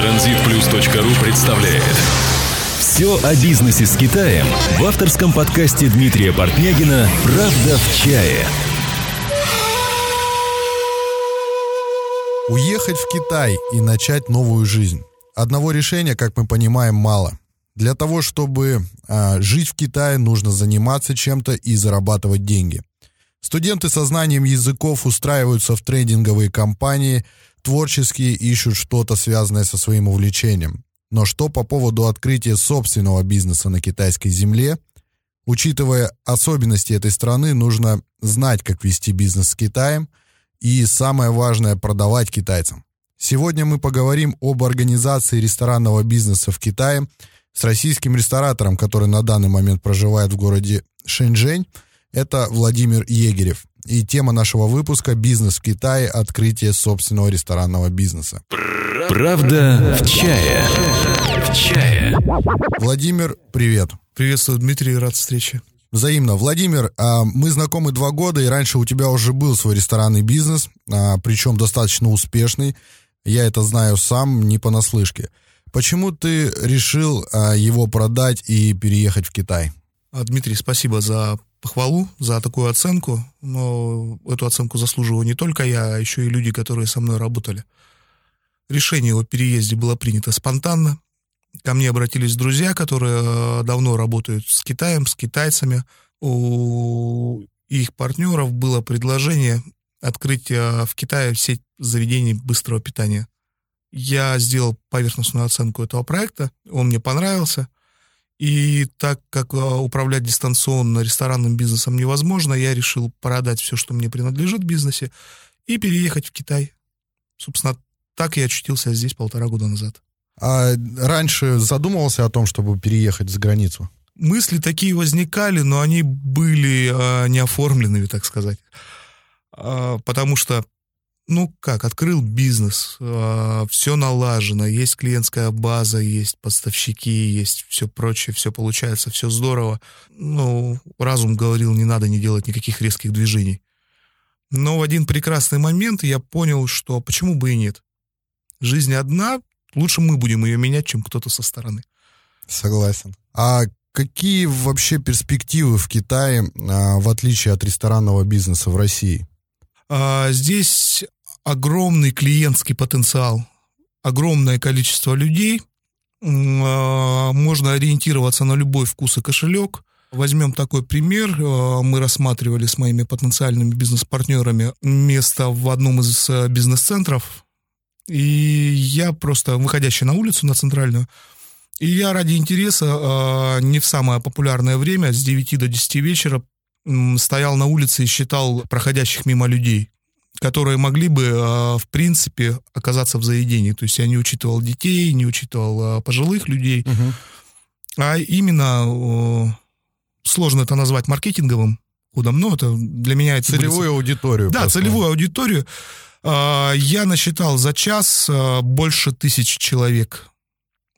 Транзитплюс.ру представляет Все о бизнесе с Китаем в авторском подкасте Дмитрия Портнягина «Правда в чае» Уехать в Китай и начать новую жизнь. Одного решения, как мы понимаем, мало. Для того, чтобы а, жить в Китае, нужно заниматься чем-то и зарабатывать деньги. Студенты со знанием языков устраиваются в трейдинговые компании, творческие ищут что-то связанное со своим увлечением. Но что по поводу открытия собственного бизнеса на китайской земле? Учитывая особенности этой страны, нужно знать, как вести бизнес с Китаем и, самое важное, продавать китайцам. Сегодня мы поговорим об организации ресторанного бизнеса в Китае с российским ресторатором, который на данный момент проживает в городе Шэньчжэнь, это Владимир Егерев. И тема нашего выпуска «Бизнес в Китае. Открытие собственного ресторанного бизнеса». Правда в чае. В чае. Владимир, привет. Приветствую, Дмитрий, рад встрече. Взаимно. Владимир, а, мы знакомы два года, и раньше у тебя уже был свой ресторанный бизнес, а, причем достаточно успешный. Я это знаю сам, не понаслышке. Почему ты решил а, его продать и переехать в Китай? Дмитрий, спасибо за похвалу за такую оценку, но эту оценку заслуживаю не только я, а еще и люди, которые со мной работали. Решение о переезде было принято спонтанно. Ко мне обратились друзья, которые э, давно работают с Китаем, с китайцами. У их партнеров было предложение открыть э, в Китае сеть заведений быстрого питания. Я сделал поверхностную оценку этого проекта, он мне понравился – и так как а, управлять дистанционно ресторанным бизнесом невозможно, я решил продать все, что мне принадлежит в бизнесе, и переехать в Китай. Собственно, так я очутился здесь полтора года назад. А раньше задумывался о том, чтобы переехать за границу? Мысли такие возникали, но они были э, неоформленными, так сказать. Э, потому что ну как, открыл бизнес, э, а, все налажено, есть клиентская база, есть поставщики, есть все прочее, все получается, все здорово. Ну, разум говорил, не надо не делать никаких резких движений. Но в один прекрасный момент я понял, что почему бы и нет. Жизнь одна, лучше мы будем ее менять, чем кто-то со стороны. Согласен. А какие вообще перспективы в Китае, а, в отличие от ресторанного бизнеса в России? А, здесь огромный клиентский потенциал, огромное количество людей, а, можно ориентироваться на любой вкус и кошелек. Возьмем такой пример. А, мы рассматривали с моими потенциальными бизнес-партнерами место в одном из э, бизнес-центров. И я просто, выходящий на улицу, на центральную, и я ради интереса а, не в самое популярное время, с 9 до 10 вечера, стоял на улице и считал проходящих мимо людей которые могли бы, а, в принципе, оказаться в заведении. То есть я не учитывал детей, не учитывал а, пожилых людей, угу. а именно сложно это назвать маркетинговым ходом, но это для меня это... Целевую аудиторию. Да, просто. целевую аудиторию. А, я насчитал за час больше тысячи человек.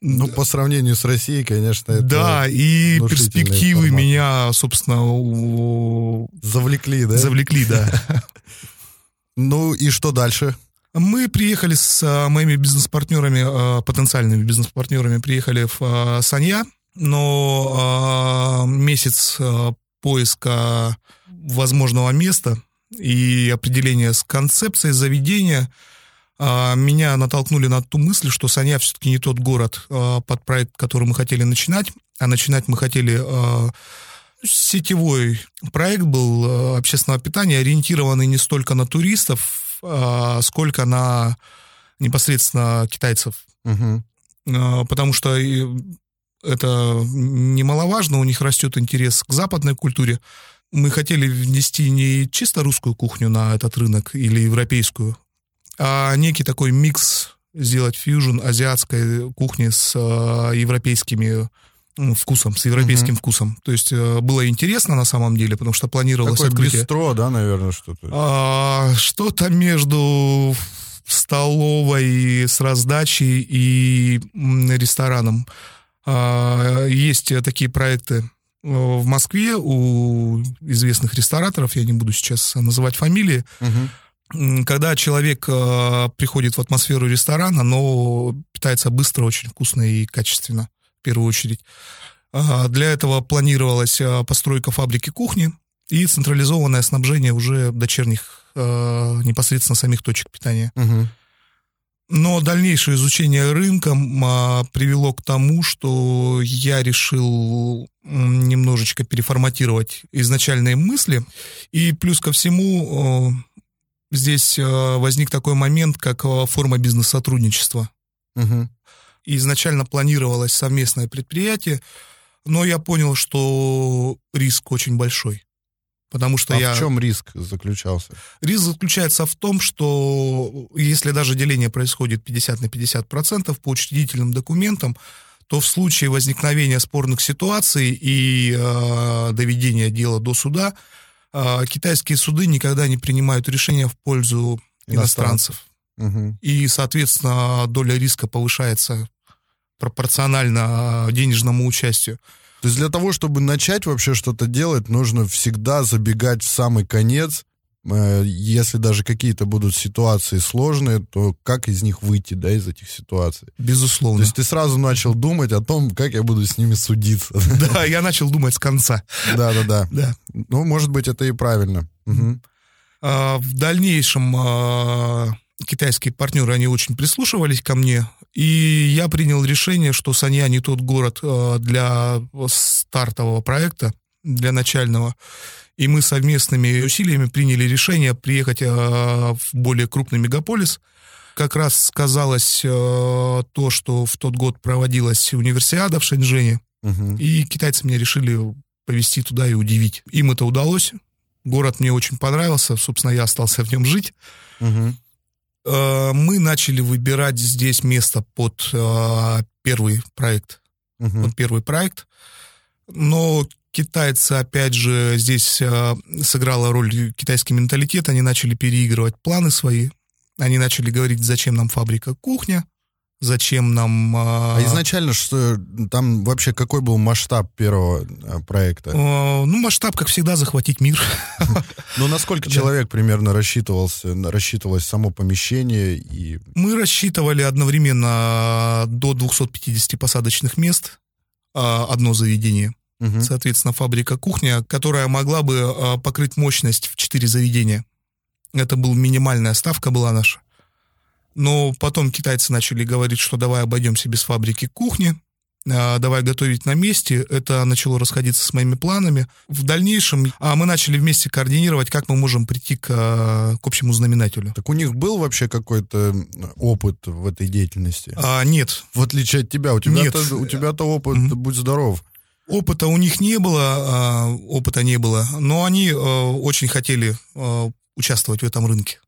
Ну, по сравнению с Россией, конечно, это Да, и перспективы формат. меня, собственно, завлекли, да? Завлекли, да. Ну и что дальше? Мы приехали с а, моими бизнес-партнерами, а, потенциальными бизнес-партнерами, приехали в а, Санья, но месяц поиска возможного места и определения с концепцией заведения меня натолкнули на ту мысль, что Санья все-таки не тот город под проект, который мы хотели начинать, а начинать мы хотели сетевой проект был э, общественного питания, ориентированный не столько на туристов, а сколько на непосредственно китайцев. Угу. Потому что это немаловажно, у них растет интерес к западной культуре. Мы хотели внести не чисто русскую кухню на этот рынок или европейскую, а некий такой микс сделать фьюжн азиатской кухни с э, европейскими вкусом, с европейским uh-huh. вкусом. То есть э, было интересно на самом деле, потому что планировалось Такое открытие... бистро, да, наверное, что-то? А, что-то между столовой с раздачей и рестораном. А, есть такие проекты э, в Москве у известных рестораторов, я не буду сейчас называть фамилии, uh-huh. Когда человек э, приходит в атмосферу ресторана, но питается быстро, очень вкусно и качественно, в первую очередь. Для этого планировалась э, постройка фабрики кухни и централизованное снабжение уже дочерних э, непосредственно самих точек питания. Мгм. Но дальнейшее изучение рынка привело к тому, что я решил немножечко переформатировать изначальные мысли. И плюс ко всему э, здесь возник такой момент, как форма бизнес-сотрудничества. Мгм. И изначально планировалось совместное предприятие, но я понял, что риск очень большой. Потому что А я... в чем риск заключался? Риск заключается в том, что если даже деление происходит 50 на 50 процентов по учредительным документам, то в случае возникновения спорных ситуаций и э, доведения дела до суда, э, китайские суды никогда не принимают решения в пользу иностранцев. Мгм. И, соответственно, доля риска повышается пропорционально э, денежному участию. То есть для того, чтобы начать вообще что-то делать, нужно всегда забегать в самый конец. Э, Если даже какие-то будут ситуации сложные, то как из них выйти, да, из этих ситуаций? То Безусловно. есть ты сразу начал думать о том, как я буду с ними судиться. Да, я начал думать с конца. Да-да-да. Да. Ну, может быть, это и правильно. А, В дальнейшем а, китайские партнеры, они очень прислушивались ко мне, и я принял решение, что Санья не тот город а, для стартового проекта, для начального. И мы совместными усилиями приняли решение приехать а, в более крупный мегаполис. Как раз сказалось а, то, что в тот год проводилась универсиада в Шэньчжэне, Мгм. и китайцы меня решили повезти туда и удивить. Им это удалось. Город мне очень понравился, собственно, я остался в нем жить. Мгм. Э, Мы начали выбирать здесь место под э, первый проект. Мгм. Под первый проект. Но китайцы, опять же, здесь э, сыграла роль китайский менталитет. Они начали переигрывать планы свои. Они начали говорить, зачем нам фабрика кухня, зачем нам... А изначально что там вообще какой был масштаб первого э, проекта? э, ну, масштаб, как всегда, захватить мир. Ну, на сколько Да. человек примерно рассчитывался, рассчитывалось само помещение и... Мы рассчитывали одновременно до 250 посадочных мест, а, одно заведение. Соответственно, фабрика кухня, которая могла бы а, покрыть мощность в 4 заведения. Это была минимальная ставка была наша. Но потом китайцы начали говорить, что давай обойдемся без фабрики кухни, а, давай готовить на месте. Это начало расходиться с моими планами. В дальнейшем а, мы начали вместе координировать, как мы можем прийти к, а, к общему знаменателю. Так у них был вообще какой-то опыт в этой деятельности? А, нет, В отличие от тебя, у тебя-то, у тебя-то опыт, Мгм. будь здоров. Опыта у них не было, а, опыта не было, но они очень хотели участвовать в этом рынке.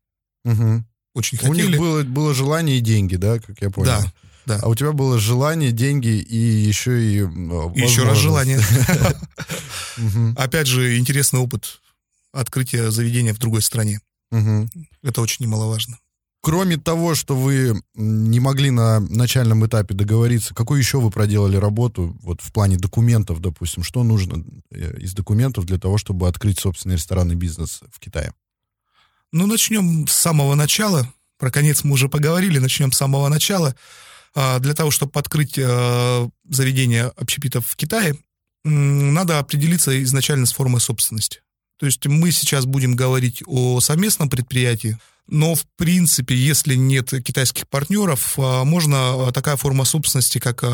Мгм. Очень У них хотели. было, было желание и деньги, да, как я понял? Да, да. А у тебя было желание, деньги и еще и... э, Еще раз желание. Опять же, интересный опыт открытия заведения в другой стране. Это очень немаловажно. Кроме того, что вы не могли на начальном этапе договориться, какую еще вы проделали работу вот в плане документов, допустим? Что нужно э, из документов для того, чтобы открыть собственный ресторанный бизнес в Китае? Ну, начнем с самого начала. Про конец мы уже поговорили, начнем с самого начала. А, Для того, чтобы открыть э, заведение общепитов в Китае, надо определиться изначально с формой собственности. То есть мы сейчас будем говорить о совместном предприятии, но, в принципе, если нет китайских партнеров, а, можно а, такая форма собственности, как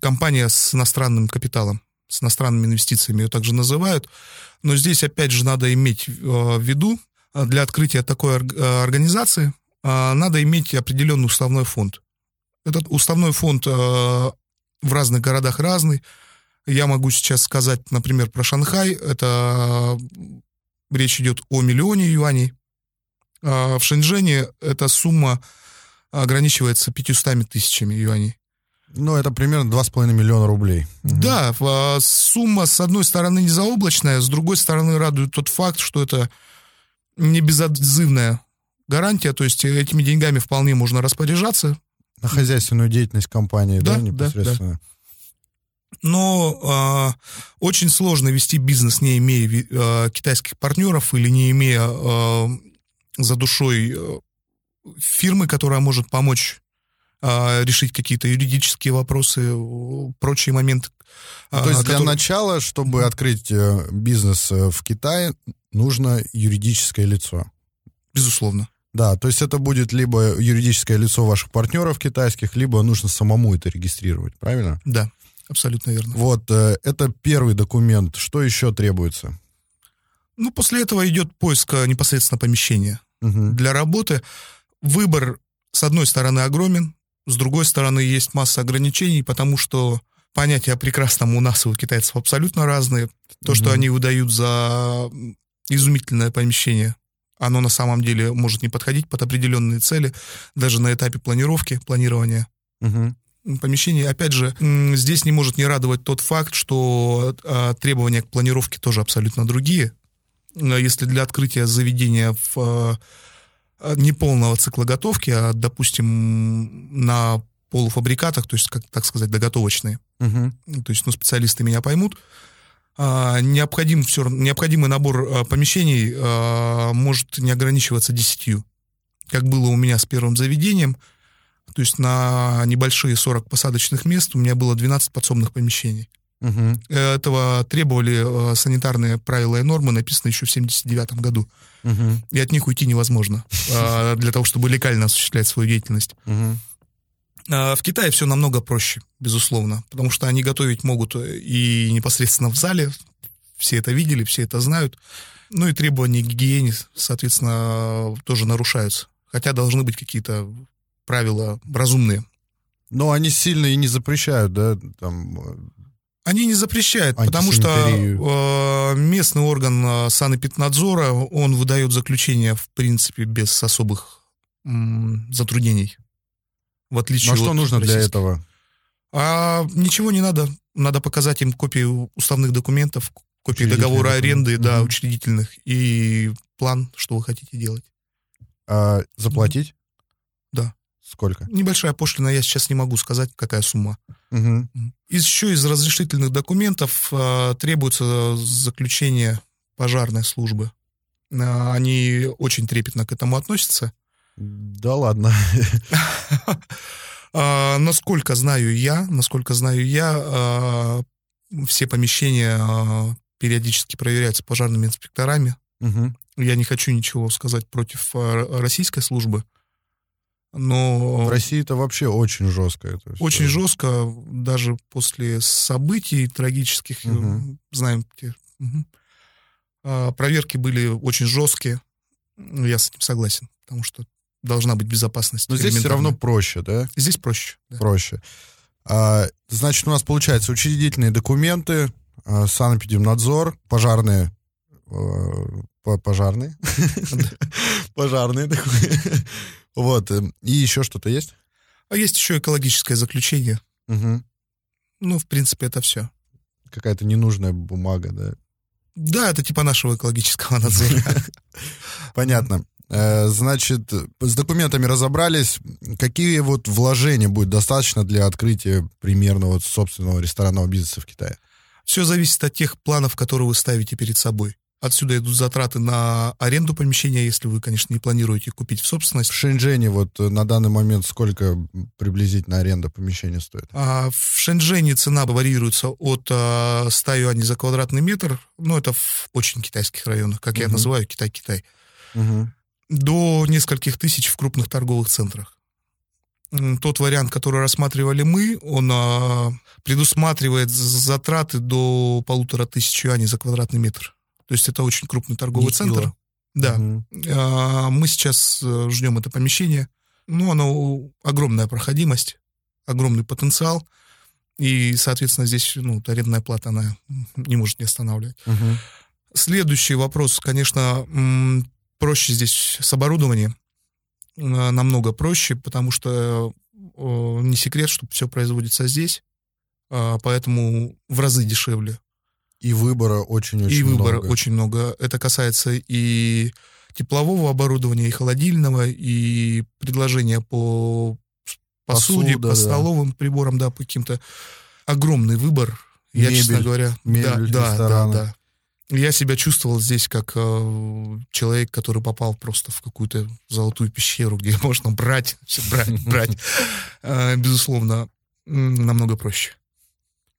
компания с иностранным капиталом, с иностранными инвестициями ее также называют. Но здесь, опять же, надо иметь э, в виду, для открытия такой э, организации а, надо иметь определенный уставной фонд. Этот уставной фонд э, в разных городах разный. Я могу сейчас сказать, например, про Шанхай. Это э, речь идет о миллионе юаней. В Шэньчжэне эта сумма ограничивается 500 тысячами юаней. Ну, это примерно 2,5 миллиона рублей. Да, сумма, с одной стороны, не заоблачная, с другой стороны, радует тот факт, что это не безотзывная гарантия, то есть этими деньгами вполне можно распоряжаться, На хозяйственную деятельность компании, да, Да, да, непосредственно? но а, очень сложно вести бизнес, не имея а, китайских партнеров или не имея а, за душой э, фирмы, которая может помочь решить какие-то юридические вопросы, прочие моменты. Ну, то есть для начала, чтобы открыть э, бизнес э, в Китае, нужно юридическое лицо. Безусловно. Да, то есть это будет либо юридическое лицо ваших партнеров китайских, либо нужно самому это регистрировать, правильно? Да, абсолютно верно. Вот, э, это первый документ. Что еще требуется? Ну, после этого идет поиск непосредственно помещения. Угу. Для работы выбор, с одной стороны, огромен, с другой стороны, есть масса ограничений, потому что понятия о прекрасном у нас и у китайцев абсолютно разные. То, угу. что они выдают за изумительное помещение, оно на самом деле может не подходить под определенные цели, даже на этапе планировки, планирования. Угу. Помещение, опять же, здесь не может не радовать тот факт, что а, требования к планировке тоже абсолютно другие. Если для открытия заведения в а, Э, не полного цикла готовки, а, допустим, на полуфабрикатах, то есть, как так сказать, доготовочные. Угу. То есть, ну, специалисты меня поймут. А, необходим все, необходимый набор а, помещений а, может не ограничиваться десятью. Как было у меня с первым заведением, то есть на небольшие 40 посадочных мест у меня было 12 подсобных помещений. Угу. Этого требовали санитарные правила и нормы, написанные еще в 79 году угу. и от них уйти невозможно для того, чтобы легально осуществлять свою деятельность. Угу. В Китае все намного проще, безусловно, потому что они готовить могут и непосредственно в зале, все это видели, все это знают. Ну и требования к гигиене, соответственно, тоже нарушаются. Хотя должны быть какие-то правила разумные. Но они сильно и не запрещают, да, там они не запрещают, потому что э, местный орган э, санэпиднадзора, он выдает заключение, в принципе, без особых м, затруднений. В отличие ну, а что нужно российских. для этого? А, ничего не надо. Надо показать им копию уставных документов, копию договора аренды, да, угу. учредительных, и план, что вы хотите делать. А заплатить? Да. Сколько? Небольшая пошлина, я сейчас не могу сказать, какая сумма. Угу. Еще из разрешительных документов э, требуется заключение пожарной службы. Э, они очень трепетно к этому относятся. Да ладно. А, насколько знаю я, насколько знаю я, а, все помещения а, периодически проверяются пожарными инспекторами. Угу. Я не хочу ничего сказать против российской службы. Но в России это вообще очень жестко. Это очень жестко, даже после событий трагических, угу. знаем, те, угу. проверки были очень жесткие. Я с этим согласен, потому что должна быть безопасность. Но здесь все равно проще, да? Здесь проще. Да. Проще. А, значит, у нас получается учредительные документы, а, санэпидемнадзор, пожарные э, пожарные. Пожарные документы. Вот. Э, и еще что-то есть? А есть еще экологическое заключение. Ну, в принципе, это все. Какая-то ненужная бумага, да? Да, это типа нашего экологического надзора. Понятно. Э, значит, с документами разобрались. Какие вот вложения будет достаточно для открытия примерно вот собственного ресторанного бизнеса в Китае? Все зависит от тех планов, которые вы ставите перед собой. Отсюда идут затраты на аренду помещения, если вы, конечно, не планируете купить в собственность. В Шэньчжэне вот э, на данный момент сколько приблизительно аренда помещения стоит? А, в Шэньчжэне цена варьируется от а, 100 юаней за квадратный метр, ну, это в очень китайских районах, как угу. я называю, Китай-Китай, угу. До нескольких тысяч в крупных торговых центрах. Тот вариант, который рассматривали мы, он а, предусматривает затраты до полутора тысяч юаней за квадратный метр. То есть это очень крупный торговый Не центр. Да. Угу. Мы сейчас э, ждем это помещение. Ну, оно огромная проходимость, огромный потенциал. И, соответственно, здесь ну, арендная плата, она не может не останавливать. Угу. Следующий вопрос, конечно, проще здесь с оборудованием. Намного проще, потому что не секрет, что все производится здесь, а, поэтому в разы дешевле. И выбора очень-очень И выбора много. очень много. Это касается и теплового оборудования, и холодильного, и предложения по посуде, Посуда, по столовым да. приборам, да, по каким-то огромный выбор. Мебель, я, честно говоря, мебель, да, да, да, да. Я себя чувствовал здесь как э, человек, который попал просто в какую-то золотую пещеру, где можно брать, все брать, брать. Э, безусловно, намного проще.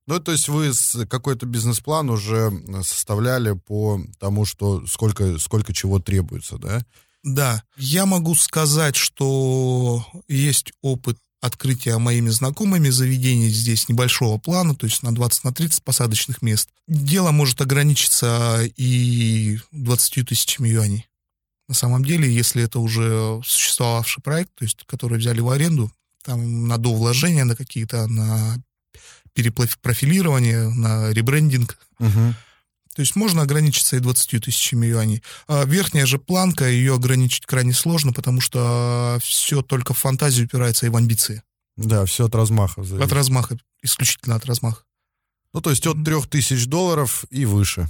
Ну, то есть вы какой-то бизнес-план уже составляли по тому, что сколько, сколько чего требуется, да? Да. Я могу сказать, что есть опыт открытия моими знакомыми заведений здесь небольшого плана, то есть на 20 на 30 посадочных мест. Дело может ограничиться и 20 тысячами юаней. На самом деле, если это уже существовавший проект, то есть который взяли в аренду, там на довложения, на какие-то, на перепрофилирование, на ребрендинг. Угу. То есть можно ограничиться и 20 тысячами юаней. А верхняя же планка, ее ограничить крайне сложно, потому что все только в фантазию упирается и в амбиции. Да, все от размаха зависит. От размаха, исключительно от размаха. Ну, то есть от 3000 долларов и выше.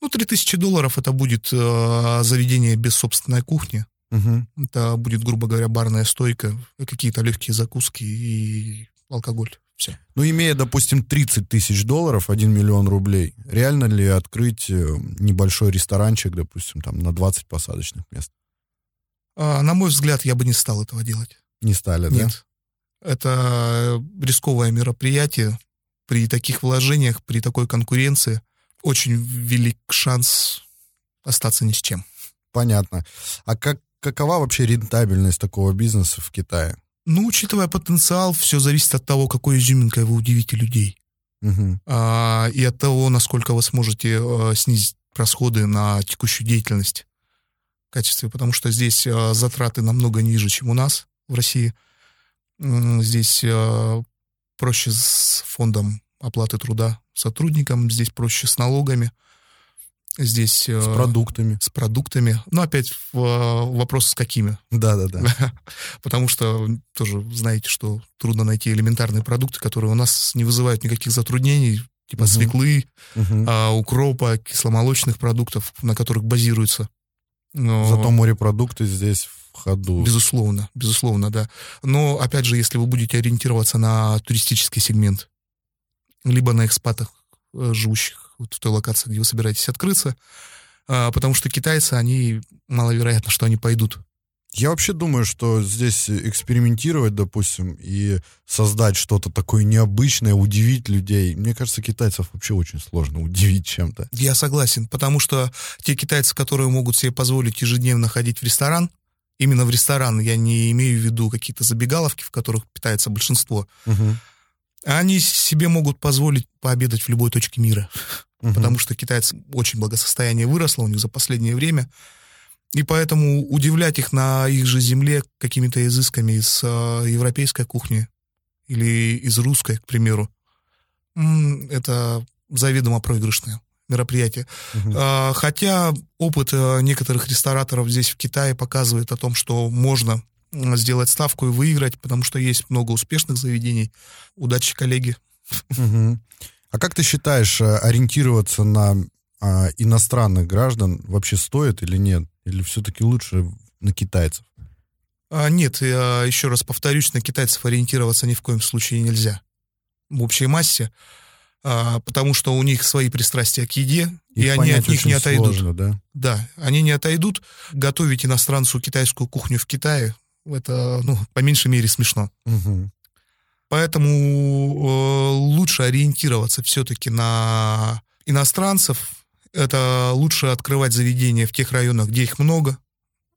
Ну, 3000 долларов это будет э, заведение без собственной кухни. Угу. Это будет, грубо говоря, барная стойка, какие-то легкие закуски и алкоголь. Все. Ну, имея, допустим, 30 тысяч долларов, 1 миллион рублей, реально ли открыть э, небольшой ресторанчик, допустим, там на 20 посадочных мест? А, на мой взгляд, я бы не стал этого делать. Не стали, Нет. да? Это рисковое мероприятие. При таких вложениях, при такой конкуренции очень велик шанс остаться ни с чем. Понятно. А как, какова вообще рентабельность такого бизнеса в Китае? Ну, учитывая потенциал, все зависит от того, какой изюминкой вы удивите людей. Угу. А, и от того, насколько вы сможете а, снизить расходы на текущую деятельность в качестве, потому что здесь а, затраты намного ниже, чем у нас в России. Здесь а, проще с фондом оплаты труда сотрудникам, здесь проще с налогами здесь... С продуктами. С продуктами. Ну, опять вопрос с какими. Да-да-да. Потому что тоже знаете, что трудно найти элементарные продукты, которые у нас не вызывают никаких затруднений, типа угу. свеклы, угу. а, укропа, кисломолочных продуктов, на которых базируется. Но... Зато морепродукты здесь в ходу. Безусловно, безусловно, да. Но, опять же, если вы будете ориентироваться на туристический сегмент, либо на экспатах, э, живущих вот в той локации, где вы собираетесь открыться, а, потому что китайцы, они маловероятно, что они пойдут. Я вообще думаю, что здесь экспериментировать, допустим, и создать что-то такое необычное, удивить людей, мне кажется, китайцев вообще очень сложно удивить чем-то. Я согласен, потому что те китайцы, которые могут себе позволить ежедневно ходить в ресторан, именно в ресторан, я не имею в виду какие-то забегаловки, в которых питается большинство, угу. они себе могут позволить пообедать в любой точке мира угу. потому что китайцы очень благосостояние выросло у них за последнее время. И поэтому удивлять их на их же земле какими-то изысками из э, европейской кухни или из русской, к примеру, это заведомо проигрышное мероприятие. Угу. А, хотя опыт э, некоторых рестораторов здесь в Китае показывает о том, что можно сделать ставку и выиграть, потому что есть много успешных заведений. Удачи, коллеги. Угу. А как ты считаешь, э, ориентироваться на а, иностранных граждан вообще стоит или нет? Или все-таки лучше на китайцев? А, нет, я еще раз повторюсь, на китайцев ориентироваться ни в коем случае нельзя. В общей массе. А, потому что у них свои пристрастия к еде, Их и они от них не отойдут. Сложно, да? да, они не отойдут. Готовить иностранцу китайскую кухню в Китае, это, ну, по меньшей мере смешно. Угу. Поэтому э, лучше ориентироваться все-таки на иностранцев. Это лучше открывать заведения в тех районах, где их много.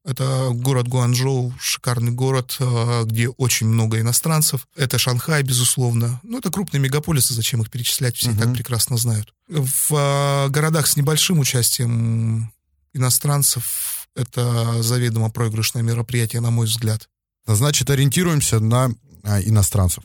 Это город Гуанчжоу, шикарный город, э, где очень много иностранцев. Это Шанхай, безусловно. Ну, это крупные мегаполисы, зачем их перечислять, все и так прекрасно знают. В э, городах с небольшим участием иностранцев это заведомо проигрышное мероприятие, на мой взгляд. Значит, ориентируемся на а, иностранцев.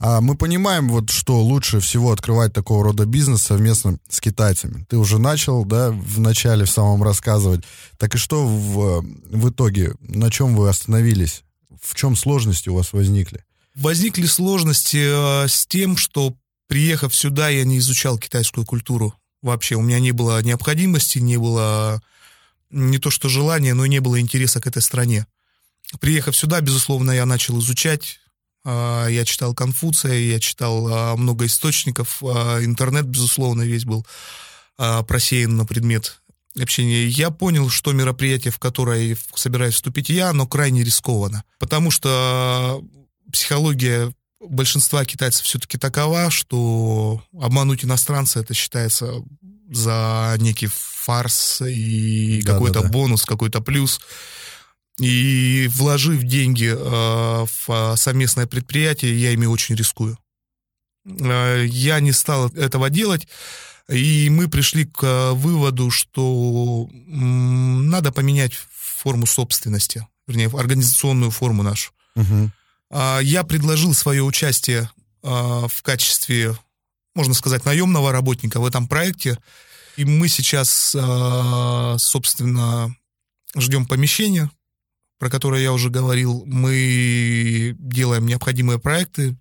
А мы понимаем, вот, что лучше всего открывать такого рода бизнес совместно с китайцами. Ты уже начал, да, в начале, в самом рассказывать. Так и что в, в итоге? На чем вы остановились? В чем сложности у вас возникли? Возникли сложности э, с тем, что, приехав сюда, я не изучал китайскую культуру вообще. У меня не было необходимости, не было не то что желания, но и не было интереса к этой стране. Приехав сюда, безусловно, я начал изучать, я читал Конфуция, я читал а, много источников, а, интернет, безусловно, весь был просеян на предмет общения. Я понял, что мероприятие, в которое собираюсь вступить я, оно крайне рискованно, потому что психология большинства китайцев все-таки такова, что обмануть иностранца это считается за некий фарс и да, какой-то да, да. бонус, какой-то плюс. И вложив деньги э, в совместное предприятие, я ими очень рискую. Э, я не стал этого делать, и мы пришли к выводу, что надо поменять форму собственности, вернее, организационную форму нашу. Угу. Я предложил свое участие в качестве, можно сказать, наемного работника в этом проекте. И мы сейчас, собственно, ждем помещения, про которое я уже говорил. Мы делаем необходимые проекты,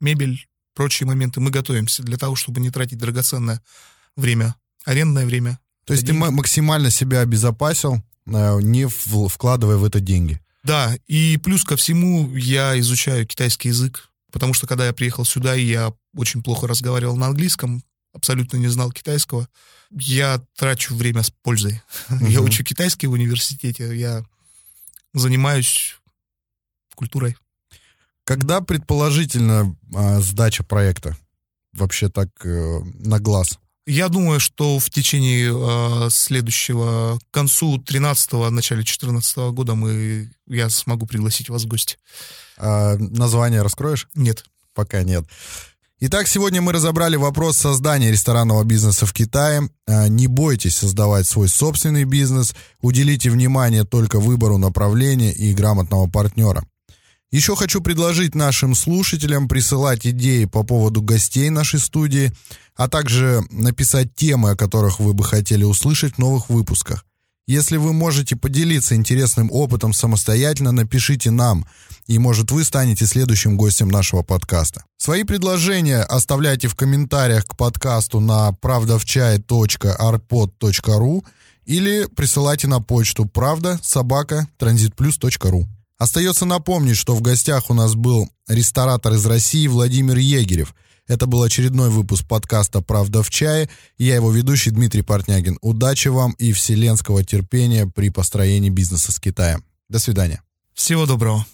мебель, прочие моменты. Мы готовимся для того, чтобы не тратить драгоценное время, арендное время. То есть деньги. ты максимально себя обезопасил, э, не вкладывая в это деньги? Да, и плюс ко всему я изучаю китайский язык, потому что когда я приехал сюда, я очень плохо разговаривал на английском, абсолютно не знал китайского. Я трачу время с пользой. Uh-huh. Я учу китайский в университете, я занимаюсь культурой. Когда предположительно а, сдача проекта? Вообще так э, на глаз. Я думаю, что в течение э, следующего, к концу 13-го, начале 14 -го года мы, я смогу пригласить вас в гости. А название раскроешь? Нет. Пока нет. Итак, сегодня мы разобрали вопрос создания ресторанного бизнеса в Китае. А, не бойтесь создавать свой собственный бизнес, уделите внимание только выбору направления и грамотного партнера. Еще хочу предложить нашим слушателям присылать идеи по поводу гостей нашей студии, а также написать темы, о которых вы бы хотели услышать в новых выпусках. Если вы можете поделиться интересным опытом самостоятельно, напишите нам, и, может, вы станете следующим гостем нашего подкаста. Свои предложения оставляйте в комментариях к подкасту на правдавчай.arpod.ru или присылайте на почту правда собака транзитплюс.ру. Остается напомнить, что в гостях у нас был ресторатор из России Владимир Егерев – это был очередной выпуск подкаста «Правда в чае». Я его ведущий Дмитрий Портнягин. Удачи вам и вселенского терпения при построении бизнеса с Китаем. До свидания. Всего доброго.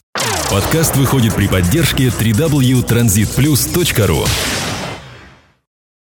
Подкаст выходит при поддержке www.transitplus.ru